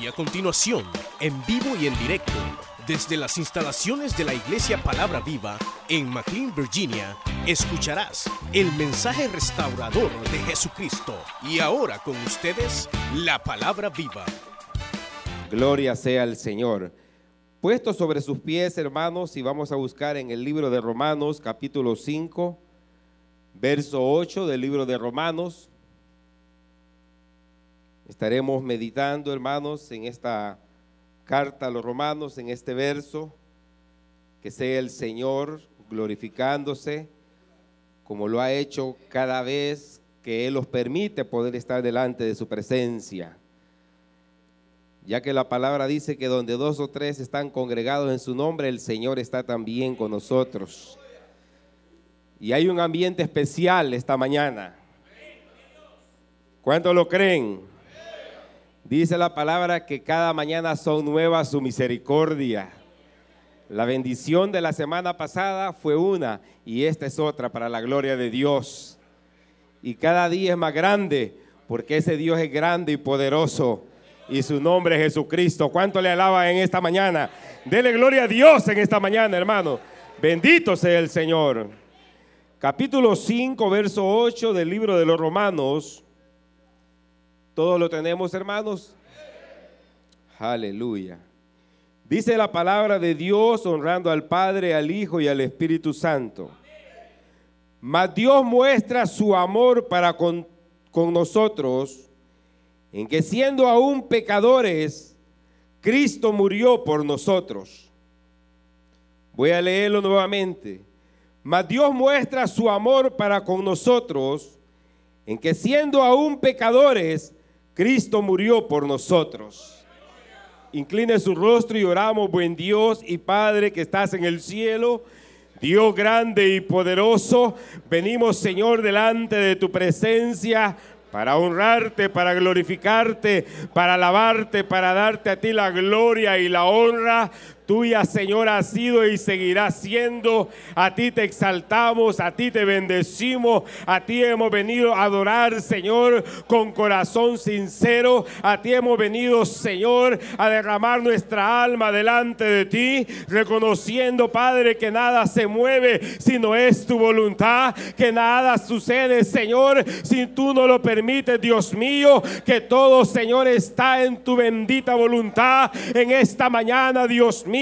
Y a continuación, en vivo y en directo, desde las instalaciones de la Iglesia Palabra Viva en McLean, Virginia, escucharás el mensaje restaurador de Jesucristo. Y ahora con ustedes, la Palabra Viva. Gloria sea al Señor. Puesto sobre sus pies, hermanos, y vamos a buscar en el libro de Romanos, capítulo 5, verso 8 del libro de Romanos. Estaremos meditando, hermanos, en esta carta a los romanos, en este verso, que sea el Señor glorificándose como lo ha hecho cada vez que Él los permite poder estar delante de su presencia. Ya que la palabra dice que donde dos o tres están congregados en su nombre, el Señor está también con nosotros. Y hay un ambiente especial esta mañana. ¿Cuántos lo creen? Dice la palabra que cada mañana son nuevas su misericordia. La bendición de la semana pasada fue una y esta es otra para la gloria de Dios. Y cada día es más grande porque ese Dios es grande y poderoso y su nombre es Jesucristo. ¿Cuánto le alaba en esta mañana? Dele gloria a Dios en esta mañana, hermano. Bendito sea el Señor. Capítulo 5, verso 8 del libro de los Romanos ¿Todos lo tenemos, hermanos? Aleluya. Dice la palabra de Dios honrando al Padre, al Hijo y al Espíritu Santo. Mas Dios muestra su amor para con, con nosotros en que siendo aún pecadores, Cristo murió por nosotros. Voy a leerlo nuevamente. Mas Dios muestra su amor para con nosotros en que siendo aún pecadores, Cristo murió por nosotros. Incline su rostro y oramos, buen Dios y Padre que estás en el cielo. Dios grande y poderoso, venimos Señor delante de tu presencia para honrarte, para glorificarte, para alabarte, para darte a ti la gloria y la honra tuya, Señor, ha sido y seguirá siendo. A ti te exaltamos, a ti te bendecimos, a ti hemos venido a adorar, Señor, con corazón sincero. A ti hemos venido, Señor, a derramar nuestra alma delante de ti, reconociendo, Padre, que nada se mueve si no es tu voluntad, que nada sucede, Señor, si tú no lo permites, Dios mío, que todo, Señor, está en tu bendita voluntad en esta mañana, Dios mío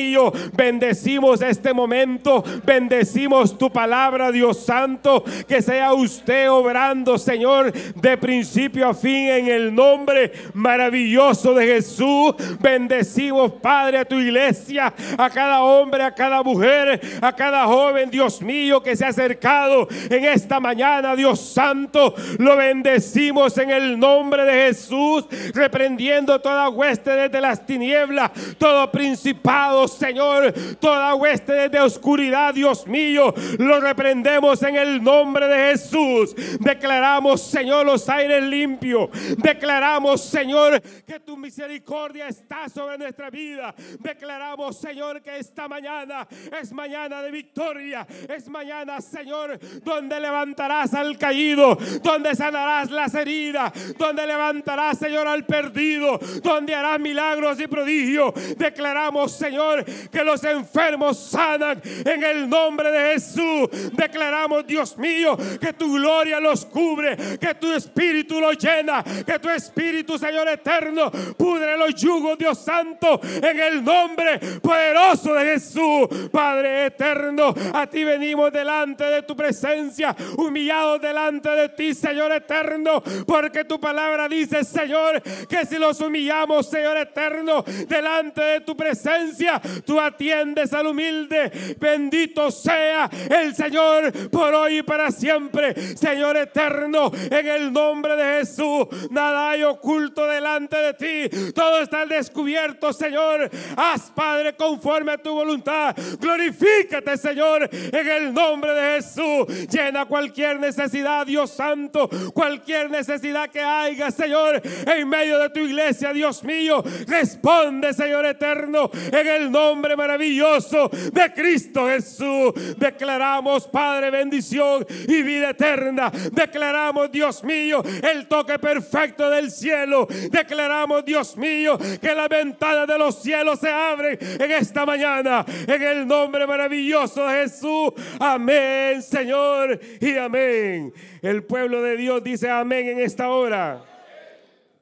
Bendecimos este momento, bendecimos tu palabra, Dios Santo, que sea usted obrando, Señor, de principio a fin en el nombre maravilloso de Jesús. Bendecimos, Padre, a tu iglesia, a cada hombre, a cada mujer, a cada joven, Dios mío, que se ha acercado en esta mañana, Dios Santo. Lo bendecimos en el nombre de Jesús, reprendiendo toda hueste desde las tinieblas, todo principado, Señor, toda hueste de oscuridad, Dios mío, lo reprendemos en el nombre de Jesús. Declaramos, Señor, los aires limpios. Declaramos, Señor, que tu misericordia está sobre nuestra vida. Declaramos, Señor, que esta mañana es mañana de victoria. Es mañana, Señor, donde levantarás al caído, donde sanarás las heridas, donde levantarás, Señor, al perdido, donde harás milagros y prodigios. Declaramos, Señor, que los enfermos sanan en el nombre de Jesús. Declaramos, Dios mío, que tu gloria los cubre, que tu espíritu los llena, que tu espíritu, Señor eterno, pudre los yugos, Dios santo, en el nombre poderoso de Jesús. Padre eterno, a ti venimos delante de tu presencia, humillados delante de ti, Señor eterno, porque tu palabra dice, Señor, que si los humillamos, Señor eterno, delante de tu presencia, tú atiendes al humilde. Bendito sea el Señor por hoy y para siempre. Señor eterno, en el nombre de Jesús, nada hay oculto delante de ti. Todo está descubierto, Señor. Haz, Padre, conforme a tu voluntad. Glorifícate, Señor, en el nombre de Jesús. Llena cualquier necesidad, Dios Santo, cualquier necesidad que haya, Señor, en medio de tu iglesia, Dios mío. Responde, Señor eterno, en el nombre maravilloso de Cristo Jesús. Declaramos, Padre, bendición y vida eterna. Declaramos, Dios mío, el toque perfecto del cielo. Declaramos, Dios mío, que la ventana de los cielos se abre en esta mañana. En el nombre maravilloso de Jesús. Amén, Señor, y amén. El pueblo de Dios dice amén en esta hora.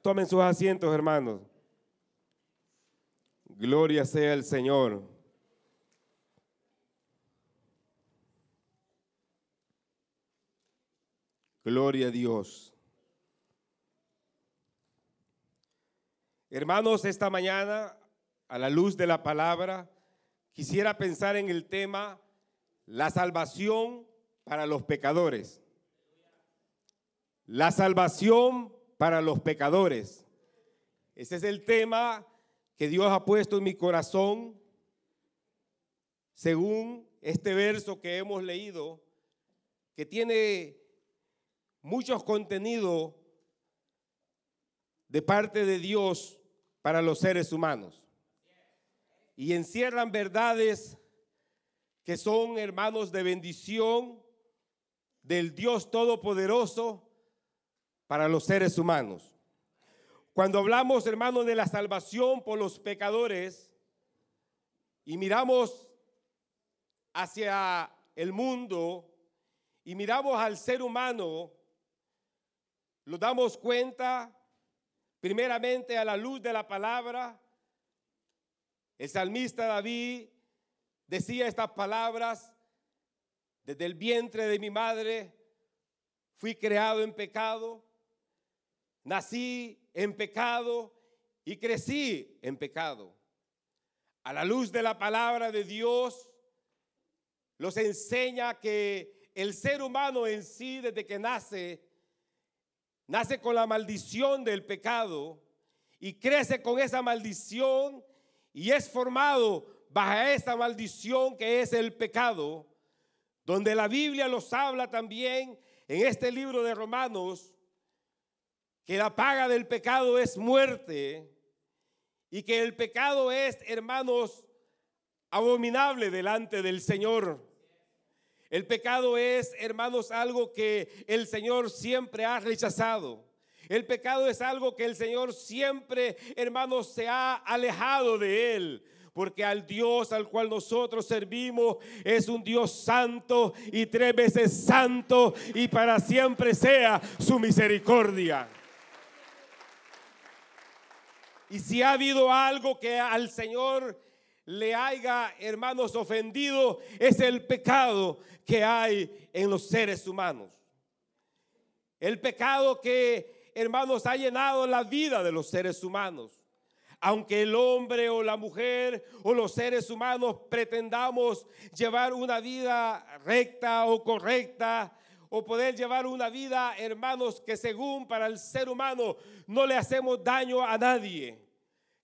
Tomen sus asientos, hermanos. Gloria sea el Señor. Gloria a Dios. Hermanos, esta mañana, a la luz de la palabra, quisiera pensar en el tema la salvación para los pecadores. La salvación para los pecadores. Ese es el tema que Dios ha puesto en mi corazón según este verso que hemos leído, que tiene muchos contenidos de parte de Dios para los seres humanos. Y encierran verdades que son hermanos de bendición del Dios Todopoderoso para los seres humanos. Cuando hablamos, hermanos, de la salvación por los pecadores y miramos hacia el mundo y miramos al ser humano, nos damos cuenta, primeramente a la luz de la palabra, el salmista David decía estas palabras, desde el vientre de mi madre fui creado en pecado, nací en pecado y crecí en pecado. A la luz de la palabra de Dios, los enseña que el ser humano en sí, desde que nace, nace con la maldición del pecado y crece con esa maldición y es formado bajo esa maldición que es el pecado, donde la Biblia los habla también en este libro de Romanos, que la paga del pecado es muerte y que el pecado es, hermanos, abominable delante del Señor. El pecado es, hermanos, algo que el Señor siempre ha rechazado. El pecado es algo que el Señor siempre, hermanos, se ha alejado de él. Porque al Dios al cual nosotros servimos es un Dios santo y tres veces santo y para siempre sea su misericordia. Y si ha habido algo que al Señor le haya, hermanos, ofendido, es el pecado que hay en los seres humanos. El pecado que, hermanos, ha llenado la vida de los seres humanos. Aunque el hombre o la mujer o los seres humanos pretendamos llevar una vida recta o correcta, o poder llevar una vida, hermanos, que según para el ser humano no le hacemos daño a nadie.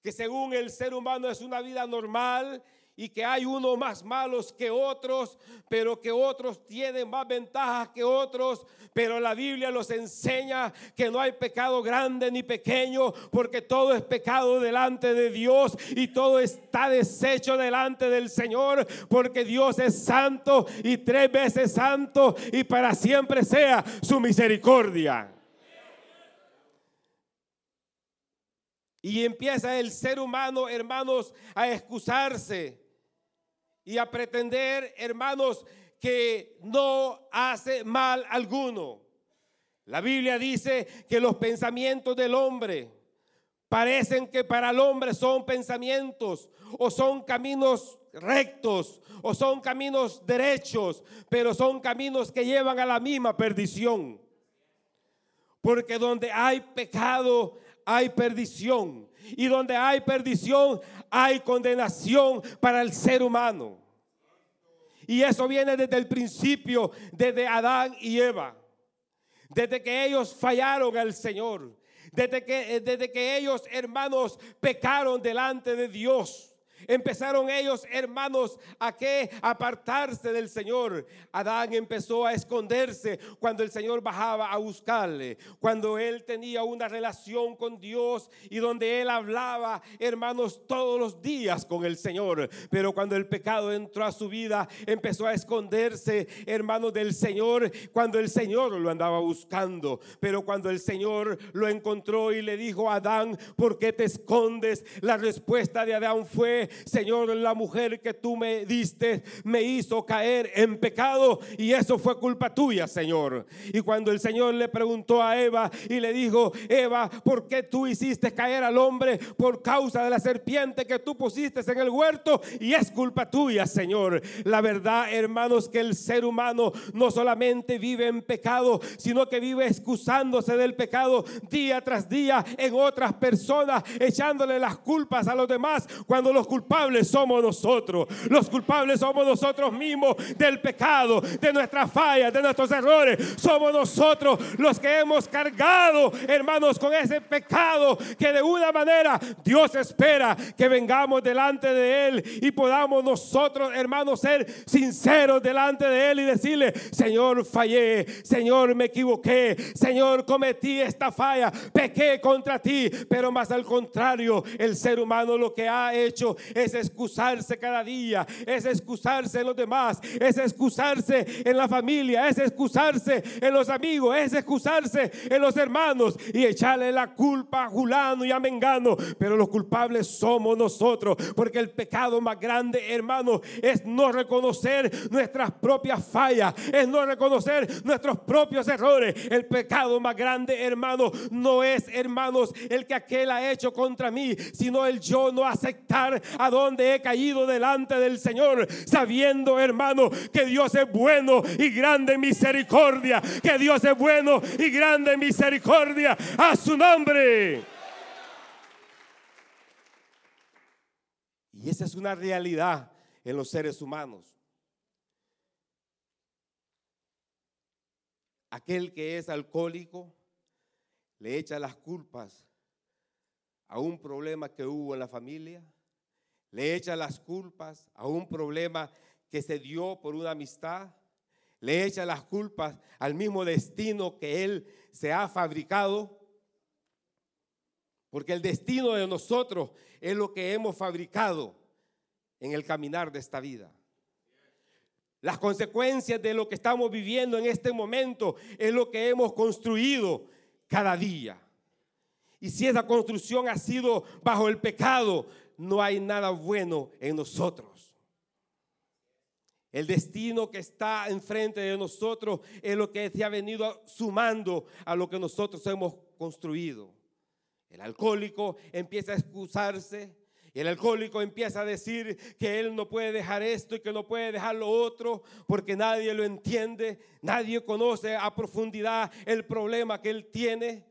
Que según el ser humano es una vida normal y que hay unos más malos que otros, pero que otros tienen más ventajas que otros. Pero la Biblia los enseña que no hay pecado grande ni pequeño, porque todo es pecado delante de Dios y todo está deshecho delante del Señor, porque Dios es santo y tres veces santo y para siempre sea su misericordia. Y empieza el ser humano, hermanos, a excusarse y a pretender, hermanos, que no hace mal alguno. La Biblia dice que los pensamientos del hombre parecen que para el hombre son pensamientos o son caminos rectos o son caminos derechos, pero son caminos que llevan a la misma perdición. Porque donde hay pecado hay perdición. Y donde hay perdición, hay condenación para el ser humano. Y eso viene desde el principio, desde Adán y Eva. Desde que ellos fallaron al Señor. Desde que, desde que ellos, hermanos, pecaron delante de Dios. Empezaron ellos, hermanos, a que apartarse del Señor. Adán empezó a esconderse cuando el Señor bajaba a buscarle, cuando él tenía una relación con Dios y donde él hablaba, hermanos, todos los días con el Señor. Pero cuando el pecado entró a su vida, empezó a esconderse, hermanos, del Señor, cuando el Señor lo andaba buscando. Pero cuando el Señor lo encontró y le dijo a Adán, ¿por qué te escondes? La respuesta de Adán fue, Señor, la mujer que tú me diste me hizo caer en pecado y eso fue culpa tuya, Señor. Y cuando el Señor le preguntó a Eva y le dijo, Eva, ¿por qué tú hiciste caer al hombre por causa de la serpiente que tú pusiste en el huerto? Y es culpa tuya, Señor. La verdad, hermanos, que el ser humano no solamente vive en pecado, sino que vive excusándose del pecado día tras día en otras personas, echándole las culpas a los demás cuando los culpables culpables somos nosotros. Los culpables somos nosotros mismos del pecado, de nuestras fallas, de nuestros errores. Somos nosotros los que hemos cargado, hermanos, con ese pecado que de una manera Dios espera que vengamos delante de Él y podamos nosotros, hermanos, ser sinceros delante de Él y decirle, Señor, fallé, Señor, me equivoqué, Señor, cometí esta falla, pequé contra ti, pero más al contrario, el ser humano lo que ha hecho es excusarse cada día, es excusarse en los demás, es excusarse en la familia, es excusarse en los amigos, es excusarse en los hermanos y echarle la culpa a Julano y a Mengano. Pero los culpables somos nosotros, porque el pecado más grande, hermano, es no reconocer nuestras propias fallas, es no reconocer nuestros propios errores. El pecado más grande, hermano, no es, hermanos, el que aquel ha hecho contra mí, sino el yo no aceptar a donde he caído delante del Señor, sabiendo, hermano, que Dios es bueno y grande en misericordia, que Dios es bueno y grande en misericordia a su nombre. Y esa es una realidad en los seres humanos. Aquel que es alcohólico le echa las culpas a un problema que hubo en la familia, le echa las culpas a un problema que se dio por una amistad, le echa las culpas al mismo destino que él se ha fabricado, porque el destino de nosotros es lo que hemos fabricado en el caminar de esta vida. Las consecuencias de lo que estamos viviendo en este momento es lo que hemos construido cada día. Y si esa construcción ha sido bajo el pecado, no hay nada bueno en nosotros. El destino que está enfrente de nosotros es lo que se ha venido sumando a lo que nosotros hemos construido. El alcohólico empieza a excusarse. El alcohólico empieza a decir que él no puede dejar esto y que no puede dejar lo otro porque nadie lo entiende, nadie conoce a profundidad el problema que él tiene.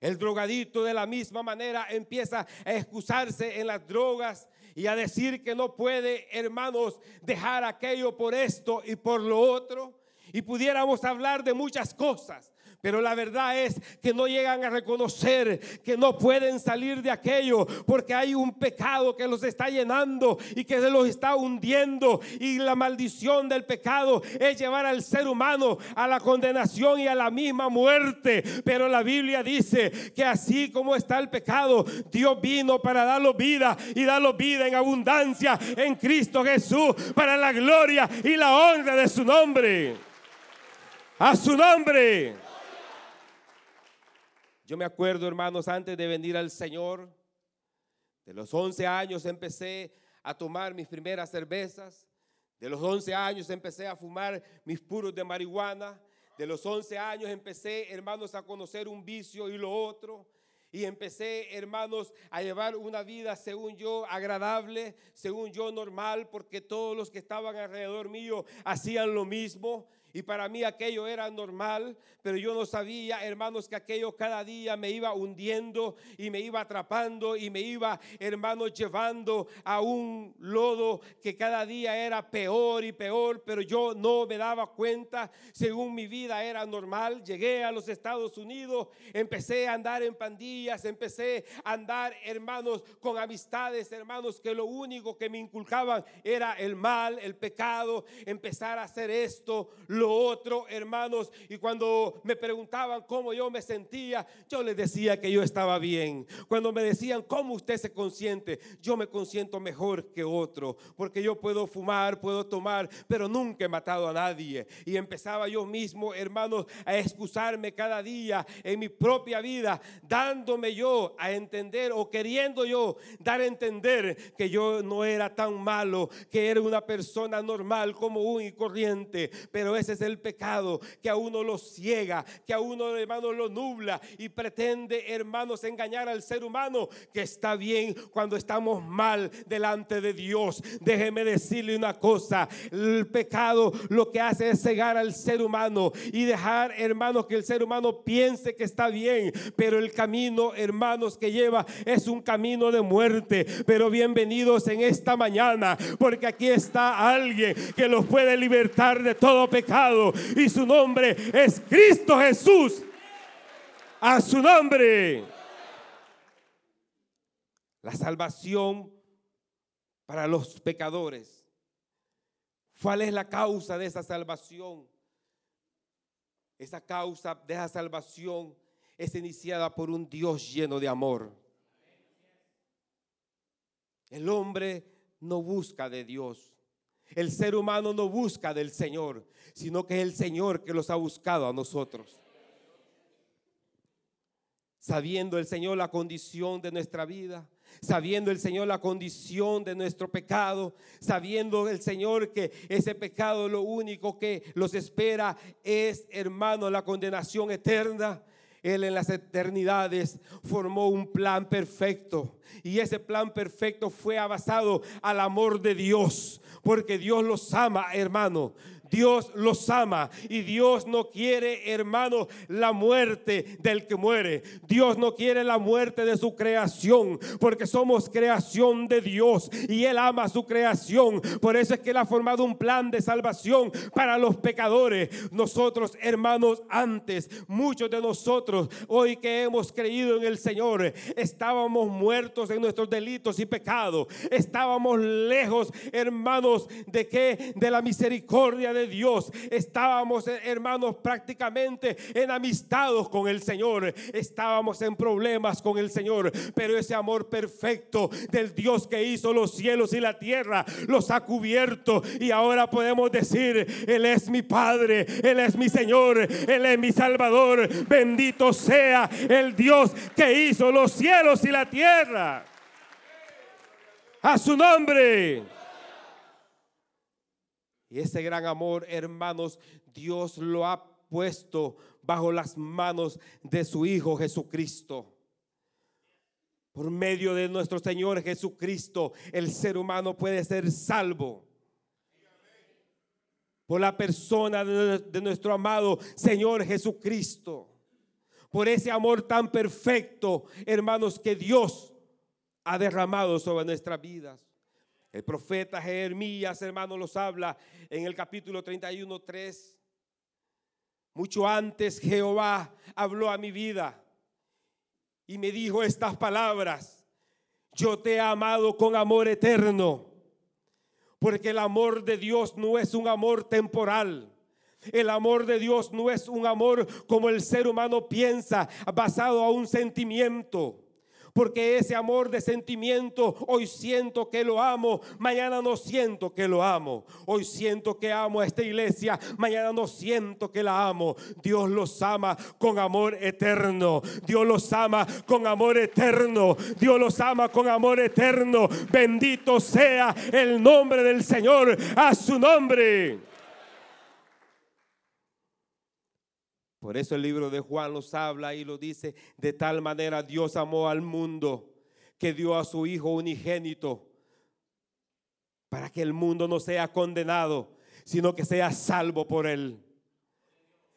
El drogadito de la misma manera empieza a excusarse en las drogas y a decir que no puede, hermanos, dejar aquello por esto y por lo otro. Y pudiéramos hablar de muchas cosas. Pero la verdad es que no llegan a reconocer que no pueden salir de aquello porque hay un pecado que los está llenando y que se los está hundiendo. Y la maldición del pecado es llevar al ser humano a la condenación y a la misma muerte. Pero la Biblia dice que así como está el pecado, Dios vino para darlo vida y darlo vida en abundancia en Cristo Jesús para la gloria y la honra de su nombre. A su nombre. Yo me acuerdo, hermanos, antes de venir al Señor, de los 11 años empecé a tomar mis primeras cervezas. De los 11 años empecé a fumar mis puros de marihuana. De los 11 años empecé, hermanos, a conocer un vicio y lo otro. Y empecé, hermanos, a llevar una vida, según yo, agradable, según yo, normal, porque todos los que estaban alrededor mío hacían lo mismo. Y para mí aquello era normal, pero yo no sabía, hermanos, que aquello cada día me iba hundiendo y me iba atrapando y me iba, hermanos, llevando a un lodo que cada día era peor y peor, pero yo no me daba cuenta, según mi vida era normal. Llegué a los Estados Unidos, empecé a andar en pandillas, empecé a andar, hermanos, con amistades, hermanos, que lo único que me inculcaban era el mal, el pecado, empezar a hacer esto, otro, hermanos. Y cuando me preguntaban cómo yo me sentía, yo les decía que yo estaba bien. Cuando me decían cómo usted se consiente, yo me consiento mejor que otro, porque yo puedo fumar, puedo tomar, pero nunca he matado a nadie. Y empezaba yo mismo, hermanos, a excusarme cada día en mi propia vida, dándome yo a entender o queriendo yo dar a entender que yo no era tan malo, que era una persona normal, común y corriente, pero ese es el pecado que a uno lo ciega, que a uno, hermano, lo nubla y pretende, hermanos, engañar al ser humano que está bien cuando estamos mal delante de Dios. Déjeme decirle una cosa, el pecado lo que hace es cegar al ser humano y dejar, hermanos, que el ser humano piense que está bien, pero el camino, hermanos, que lleva es un camino de muerte. Pero bienvenidos en esta mañana, porque aquí está alguien que los puede libertar de todo pecado y su nombre es Cristo Jesús. A su nombre. La salvación para los pecadores. ¿Cuál es la causa de esa salvación? Esa causa de esa salvación es iniciada por un Dios lleno de amor. El hombre no busca de Dios. El ser humano no busca del Señor, sino que es el Señor que los ha buscado a nosotros. Sabiendo el Señor la condición de nuestra vida, sabiendo el Señor la condición de nuestro pecado, sabiendo el Señor que ese pecado lo único que los espera es, hermano, la condenación eterna. Él en las eternidades formó un plan perfecto y ese plan perfecto fue basado al amor de Dios, porque Dios los ama, hermano. Dios los ama y Dios no quiere, hermano, la muerte del que muere. Dios no quiere la muerte de su creación, porque somos creación de Dios y Él ama su creación. Por eso es que Él ha formado un plan de salvación para los pecadores. Nosotros, hermanos, antes, muchos de nosotros, hoy que hemos creído en el Señor, estábamos muertos en nuestros delitos y pecados. Estábamos lejos, hermanos, de que de la misericordia de Dios. Estábamos, eh, hermanos, prácticamente enamistados con el Señor. Estábamos en problemas con el Señor. Pero ese amor perfecto del Dios que hizo los cielos y la tierra los ha cubierto. Y ahora podemos decir, Él es mi Padre, Él es mi Señor, Él es mi Salvador. Bendito sea el Dios que hizo los cielos y la tierra. A su nombre. Y ese gran amor, hermanos, Dios lo ha puesto bajo las manos de su Hijo Jesucristo. Por medio de nuestro Señor Jesucristo, el ser humano puede ser salvo. Por la persona de, nuestro amado Señor Jesucristo. Por ese amor tan perfecto, hermanos, que Dios ha derramado sobre nuestras vidas. El profeta Jeremías, hermano, los habla en el capítulo 31, 3. Mucho antes Jehová habló a mi vida y me dijo estas palabras. Yo te he amado con amor eterno, porque el amor de Dios no es un amor temporal. El amor de Dios no es un amor como el ser humano piensa, basado a un sentimiento. Porque ese amor de sentimiento, hoy siento que lo amo, mañana no siento que lo amo. Hoy siento que amo a esta iglesia, mañana no siento que la amo. Dios los ama con amor eterno. Dios los ama con amor eterno. Dios los ama con amor eterno. Bendito sea el nombre del Señor. A su nombre. Por eso el libro de Juan nos habla y lo dice, de tal manera Dios amó al mundo que dio a su Hijo unigénito para que el mundo no sea condenado, sino que sea salvo por él.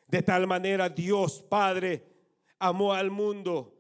De tal manera Dios Padre amó al mundo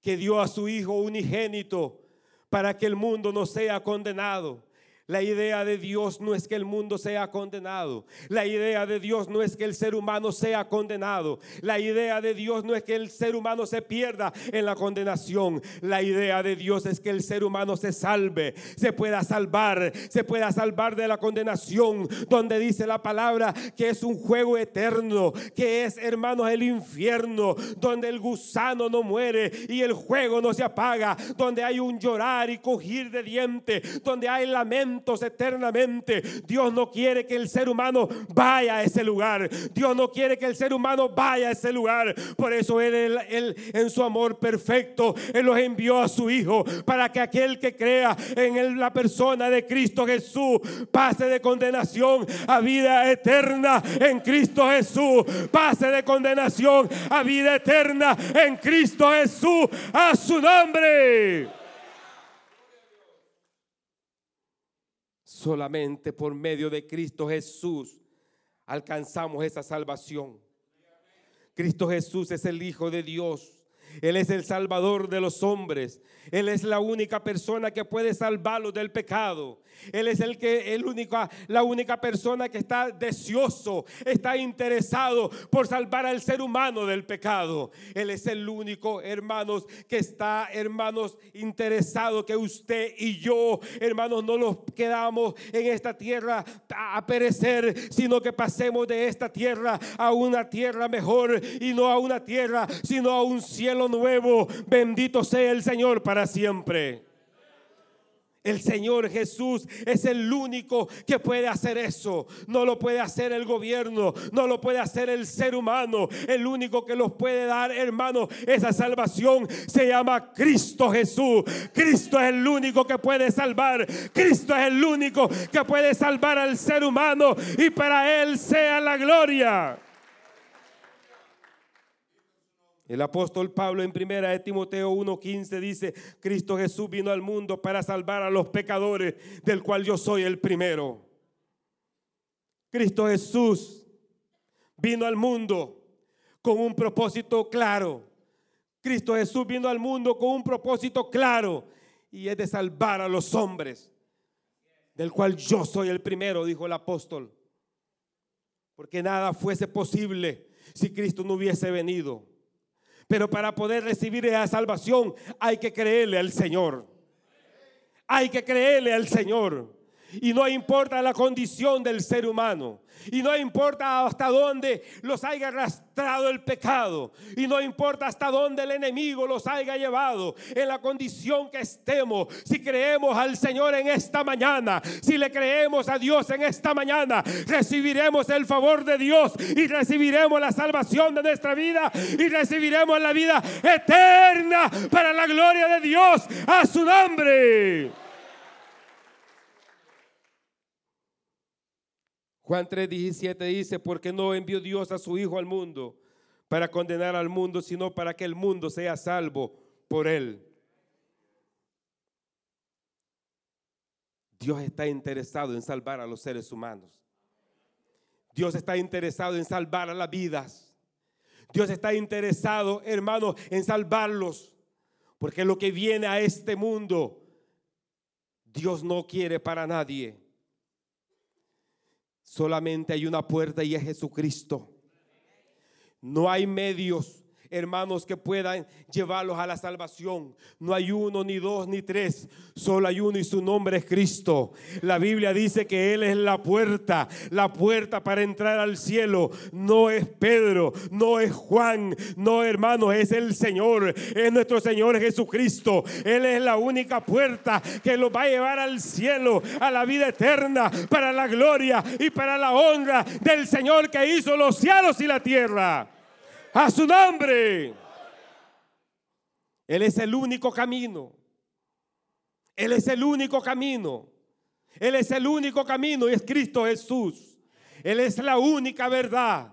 que dio a su Hijo unigénito para que el mundo no sea condenado, la idea de Dios no es que el mundo sea condenado. La idea de Dios no es que el ser humano sea condenado. La idea de Dios no es que el ser humano se pierda en la condenación. La idea de Dios es que el ser humano se salve, se pueda salvar, se pueda salvar de la condenación, donde dice la palabra que es un juego eterno, que es, hermanos, el infierno, donde el gusano no muere y el juego no se apaga, donde hay un llorar y cogir de diente, donde hay lamento eternamente. Dios no quiere que el ser humano vaya a ese lugar. Dios no quiere que el ser humano vaya a ese lugar. Por eso Él, él, en su amor perfecto, Él los envió a su Hijo para que aquel que crea en la persona de Cristo Jesús pase de condenación a vida eterna en Cristo Jesús. Pase de condenación a vida eterna en Cristo Jesús. A su nombre. Solamente por medio de Cristo Jesús alcanzamos esa salvación. Cristo Jesús es el Hijo de Dios. Él es el Salvador de los hombres. Él es la única persona que puede salvarlos del pecado. Él es el que el único, la única persona que está deseoso, está interesado por salvar al ser humano del pecado. Él es el único, hermanos, que está, hermanos, interesado que usted y yo, hermanos, no nos quedamos en esta tierra a perecer, sino que pasemos de esta tierra a una tierra mejor y no a una tierra, sino a un cielo nuevo. Bendito sea el Señor para siempre. El Señor Jesús es el único que puede hacer eso. No lo puede hacer el gobierno, no lo puede hacer el ser humano. El único que los puede dar, hermano, esa salvación se llama Cristo Jesús. Cristo es el único que puede salvar. Cristo es el único que puede salvar al ser humano y para Él sea la gloria. El apóstol Pablo en primera de Timoteo 1:15 dice, Cristo Jesús vino al mundo para salvar a los pecadores, del cual yo soy el primero. Cristo Jesús vino al mundo con un propósito claro. Cristo Jesús vino al mundo con un propósito claro y es de salvar a los hombres, del cual yo soy el primero, dijo el apóstol. Porque nada fuese posible si Cristo no hubiese venido. Pero para poder recibir esa salvación hay que creerle al Señor. Hay que creerle al Señor. Y no importa la condición del ser humano. Y no importa hasta dónde los haya arrastrado el pecado. Y no importa hasta dónde el enemigo los haya llevado. En la condición que estemos. Si creemos al Señor en esta mañana. Si le creemos a Dios en esta mañana. Recibiremos el favor de Dios. Y recibiremos la salvación de nuestra vida. Y recibiremos la vida eterna para la gloria de Dios. A su nombre. Juan 3:17 dice, porque no envió Dios a su Hijo al mundo para condenar al mundo, sino para que el mundo sea salvo por él. Dios está interesado en salvar a los seres humanos. Dios está interesado en salvar a las vidas. Dios está interesado, hermanos, en salvarlos. Porque lo que viene a este mundo, Dios no quiere para nadie. Solamente hay una puerta y es Jesucristo. No hay medios hermanos, que puedan llevarlos a la salvación. No hay uno, ni dos, ni tres. Solo hay uno y su nombre es Cristo. La Biblia dice que Él es la puerta. La puerta para entrar al cielo no es Pedro, no es Juan, no hermanos, es el Señor. Es nuestro Señor Jesucristo. Él es la única puerta que los va a llevar al cielo, a la vida eterna, para la gloria y para la honra del Señor que hizo los cielos y la tierra. A su nombre. Él es el único camino. Él es el único camino. Él es el único camino y es Cristo Jesús. Él es la única verdad.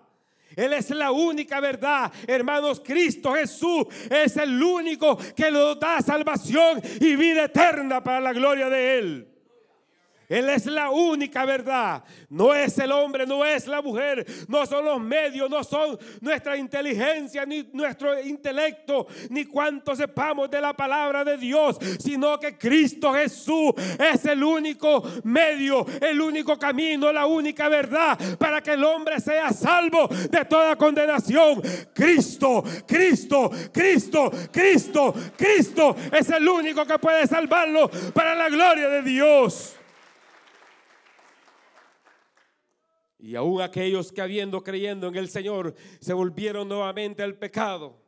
Él es la única verdad. Hermanos, Cristo Jesús es el único que nos da salvación y vida eterna para la gloria de Él. Él es la única verdad. No es el hombre, no es la mujer, no son los medios, no son nuestra inteligencia, ni nuestro intelecto, ni cuánto sepamos de la palabra de Dios, sino que Cristo Jesús es el único medio, el único camino, la única verdad para que el hombre sea salvo de toda condenación. Cristo, Cristo, Cristo, Cristo, Cristo es el único que puede salvarlo para la gloria de Dios. Y aún aquellos que habiendo creyendo en el Señor se volvieron nuevamente al pecado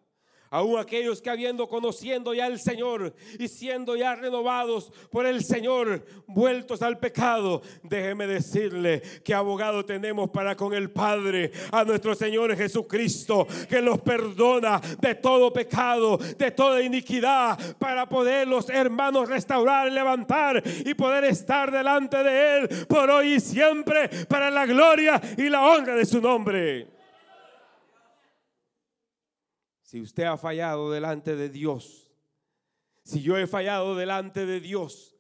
Aún aquellos que habiendo conociendo ya al Señor y siendo ya renovados por el Señor, vueltos al pecado, déjeme decirle que abogado tenemos para con el Padre, a nuestro Señor Jesucristo, que los perdona de todo pecado, de toda iniquidad, para poder los hermanos restaurar, levantar y poder estar delante de Él por hoy y siempre, para la gloria y la honra de su nombre. Si usted ha fallado delante de Dios, si yo he fallado delante de Dios,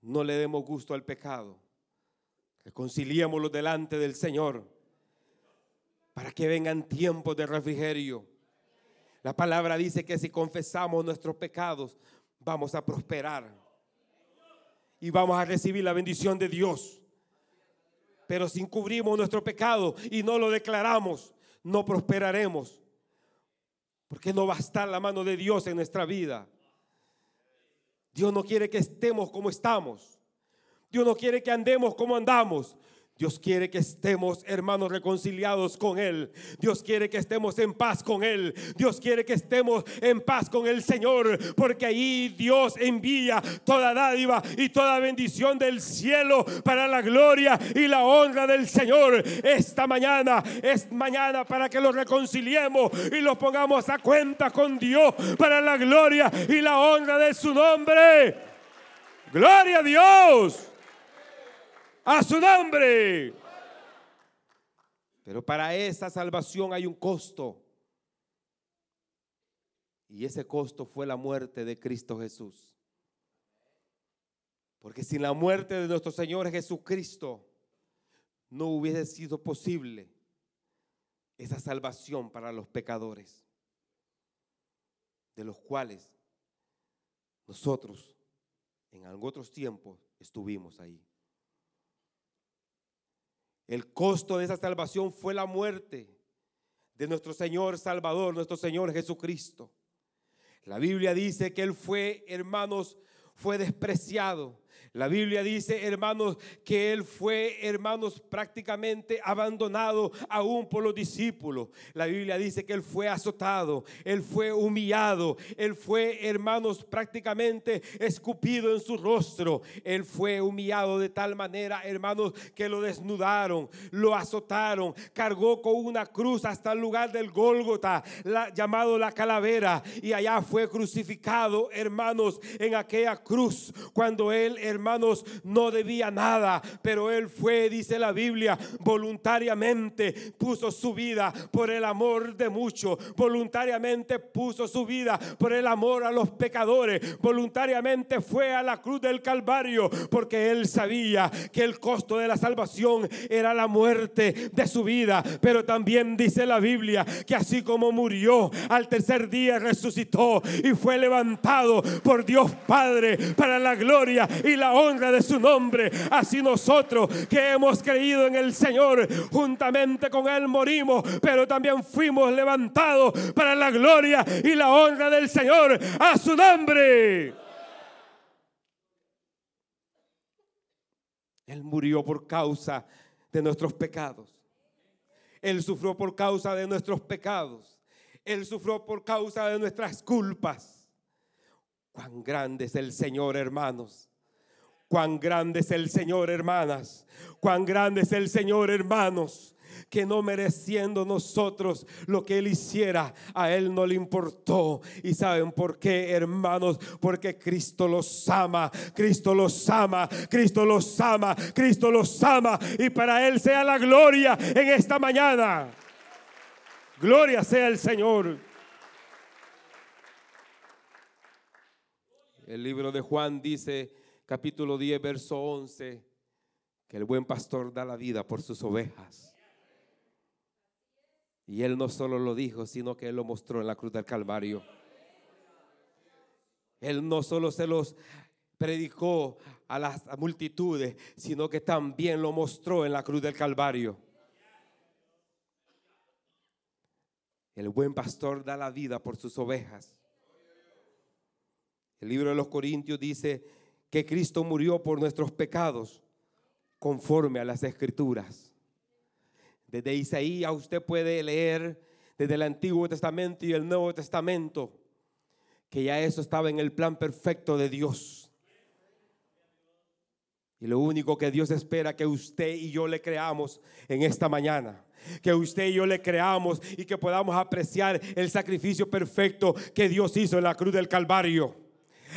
no le demos gusto al pecado. Reconciliémoslo delante del Señor para que vengan tiempos de refrigerio. La palabra dice que si confesamos nuestros pecados, vamos a prosperar y vamos a recibir la bendición de Dios. Pero si encubrimos nuestro pecado y no lo declaramos, no prosperaremos. Porque no va a estar la mano de Dios en nuestra vida. Dios no quiere que estemos como estamos. Dios no quiere que andemos como andamos. Dios quiere que estemos, hermanos, reconciliados con Él. Dios quiere que estemos en paz con Él. Dios quiere que estemos en paz con el Señor. Porque ahí Dios envía toda dádiva y toda bendición del cielo para la gloria y la honra del Señor. Esta mañana es mañana para que los reconciliemos y los pongamos a cuenta con Dios para la gloria y la honra de su nombre. Gloria a Dios a su nombre. Pero para esa salvación hay un costo. Y ese costo fue la muerte de Cristo Jesús. Porque sin la muerte de nuestro Señor Jesucristo no hubiese sido posible esa salvación para los pecadores, de los cuales nosotros en otros tiempos estuvimos ahí. El costo de esa salvación fue la muerte de nuestro Señor Salvador, nuestro Señor Jesucristo. La Biblia dice que Él fue, hermanos, fue despreciado la Biblia dice, hermanos, que él fue, hermanos, prácticamente abandonado aún por los discípulos. La Biblia dice que él fue azotado, él fue humillado, él fue, hermanos, prácticamente escupido en su rostro. Él fue humillado de tal manera, hermanos, que lo desnudaron, lo azotaron, cargó con una cruz hasta el lugar del Gólgota, llamado la calavera, y allá fue crucificado, hermanos, en aquella cruz, cuando él, hermanos, no debía nada, pero él fue, dice la Biblia, voluntariamente puso su vida por el amor de muchos, voluntariamente puso su vida por el amor a los pecadores, voluntariamente fue a la cruz del Calvario, porque él sabía que el costo de la salvación era la muerte de su vida, pero también dice la Biblia que así como murió, al tercer día resucitó y fue levantado por Dios Padre para la gloria y la honra de su nombre. Así nosotros que hemos creído en el Señor, juntamente con Él morimos, pero también fuimos levantados para la gloria y la honra del Señor. A su nombre. Él murió por causa de nuestros pecados. Él sufrió por causa de nuestros pecados. Él sufrió por causa de nuestras culpas. Cuán grande es el Señor, hermanos. Cuán grande es el Señor, hermanas. Cuán grande es el Señor, hermanos que no mereciendo nosotros lo que Él hiciera, a Él no le importó. ¿Y saben por qué, hermanos? Porque Cristo los ama, Cristo los ama, Cristo los ama, Cristo los ama. Y para Él sea la gloria en esta mañana. Gloria sea el Señor. El libro de Juan dice capítulo 10, verso 11, que el buen pastor da la vida por sus ovejas. Y él no solo lo dijo, sino que él lo mostró en la cruz del Calvario. Él no solo se los predicó a las multitudes, sino que también lo mostró en la cruz del Calvario. El buen pastor da la vida por sus ovejas. El libro de los Corintios dice que Cristo murió por nuestros pecados conforme a las escrituras. Desde Isaías usted puede leer desde el Antiguo Testamento y el Nuevo Testamento que ya eso estaba en el plan perfecto de Dios. Y lo único que Dios espera que usted y yo le creamos en esta mañana. Que usted y yo le creamos y que podamos apreciar el sacrificio perfecto que Dios hizo en la cruz del Calvario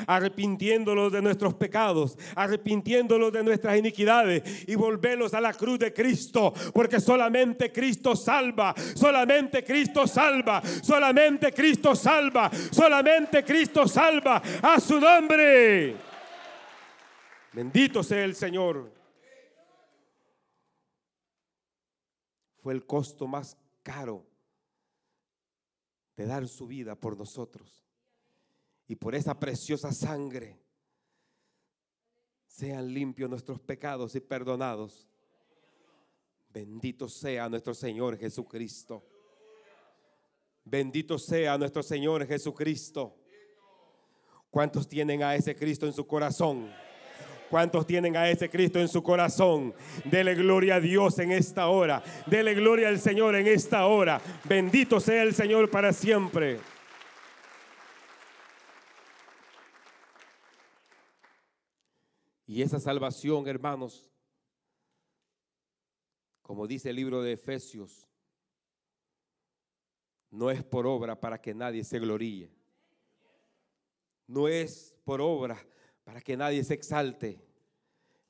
arrepintiéndolos de nuestros pecados, arrepintiéndolos de nuestras iniquidades y volverlos a la cruz de Cristo, porque solamente Cristo salva, solamente Cristo salva, solamente Cristo salva, solamente Cristo salva a su nombre. Bendito sea el Señor. Fue el costo más caro de dar su vida por nosotros y por esa preciosa sangre sean limpios nuestros pecados y perdonados. Bendito sea nuestro Señor Jesucristo. Bendito sea nuestro Señor Jesucristo. ¿Cuántos tienen a ese Cristo en su corazón? ¿Cuántos tienen a ese Cristo en su corazón? Dele gloria a Dios en esta hora. Dele gloria al Señor en esta hora. Bendito sea el Señor para siempre. Y esa salvación, hermanos, como dice el libro de Efesios, no es por obra para que nadie se gloríe. No es por obra para que nadie se exalte.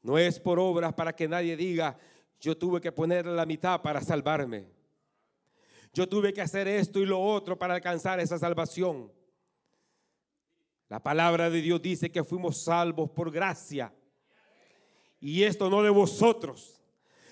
No es por obra para que nadie diga, yo tuve que poner la mitad para salvarme. Yo tuve que hacer esto y lo otro para alcanzar esa salvación. La palabra de Dios dice que fuimos salvos por gracia y esto no de vosotros,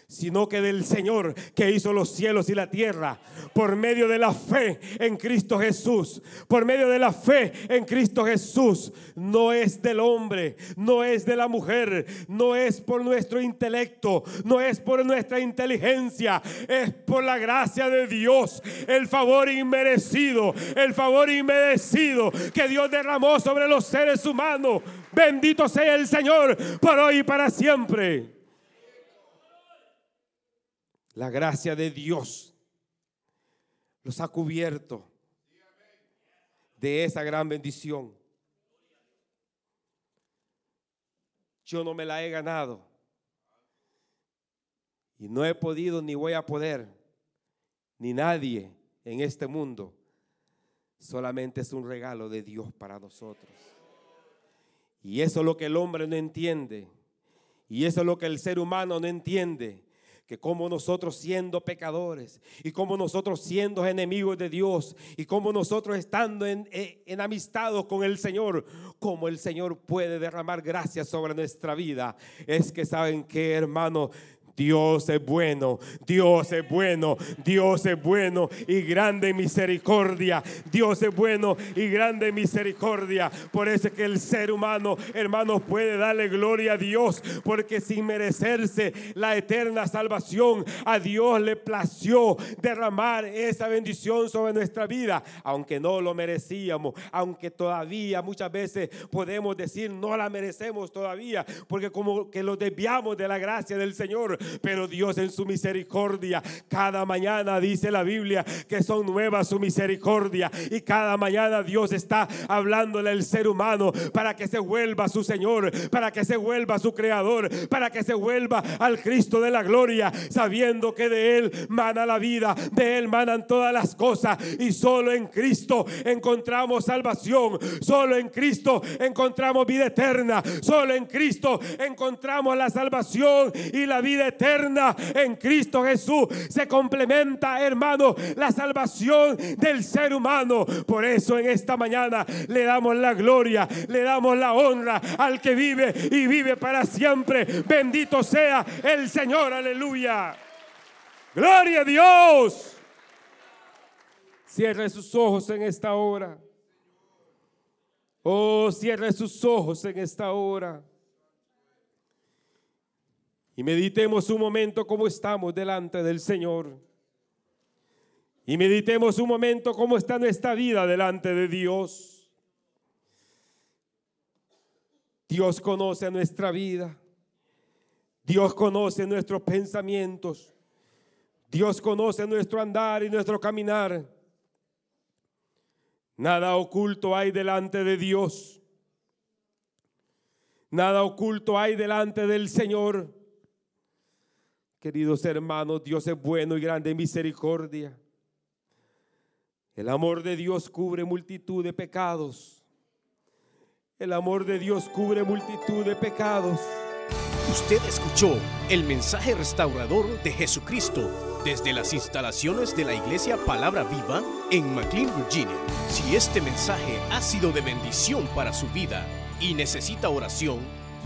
sino que del Señor que hizo los cielos y la tierra, por medio de la fe en Cristo Jesús, por medio de la fe en Cristo Jesús, no es del hombre, no es de la mujer, no es por nuestro intelecto, no es por nuestra inteligencia, es por la gracia de Dios, el favor inmerecido, el favor inmerecido que Dios derramó sobre los seres humanos. Bendito sea el Señor por hoy y para siempre. La gracia de Dios los ha cubierto de esa gran bendición. Yo no me la he ganado. Y no he podido ni voy a poder, ni nadie en este mundo. Solamente es un regalo de Dios para nosotros. Y eso es lo que el hombre no entiende. Y eso es lo que el ser humano no entiende que como nosotros siendo pecadores y como nosotros siendo enemigos de Dios y como nosotros estando en, en, amistad con el Señor, como el Señor puede derramar gracias sobre nuestra vida, es que saben que hermano, Dios es bueno, Dios es bueno, Dios es bueno y grande misericordia. Dios es bueno y grande misericordia. Por eso es que el ser humano, hermanos, puede darle gloria a Dios, porque sin merecerse la eterna salvación, a Dios le plació derramar esa bendición sobre nuestra vida, aunque no lo merecíamos, aunque todavía muchas veces podemos decir no la merecemos todavía, porque como que lo desviamos de la gracia del Señor pero Dios en su misericordia, cada mañana dice la Biblia que son nuevas su misericordia. Y cada mañana Dios está hablándole al ser humano para que se vuelva su Señor, para que se vuelva su Creador, para que se vuelva al Cristo de la gloria, sabiendo que de Él mana la vida, de Él manan todas las cosas. Y solo en Cristo encontramos salvación, solo en Cristo encontramos vida eterna, solo en Cristo encontramos la salvación y la vida eterna eterna en Cristo Jesús. Se complementa, hermano, la salvación del ser humano. Por eso en esta mañana le damos la gloria, le damos la honra al que vive y vive para siempre. Bendito sea el Señor, aleluya. Gloria a Dios. Cierre sus ojos en esta hora. Oh, cierre sus ojos en esta hora. Y meditemos un momento cómo estamos delante del Señor. Y meditemos un momento cómo está nuestra vida delante de Dios. Dios conoce nuestra vida. Dios conoce nuestros pensamientos. Dios conoce nuestro andar y nuestro caminar. Nada oculto hay delante de Dios. Nada oculto hay delante del Señor. Queridos hermanos, Dios es bueno y grande en misericordia. El amor de Dios cubre multitud de pecados. El amor de Dios cubre multitud de pecados. Usted escuchó el mensaje restaurador de Jesucristo desde las instalaciones de la iglesia Palabra Viva en McLean, Virginia. Si este mensaje ha sido de bendición para su vida y necesita oración,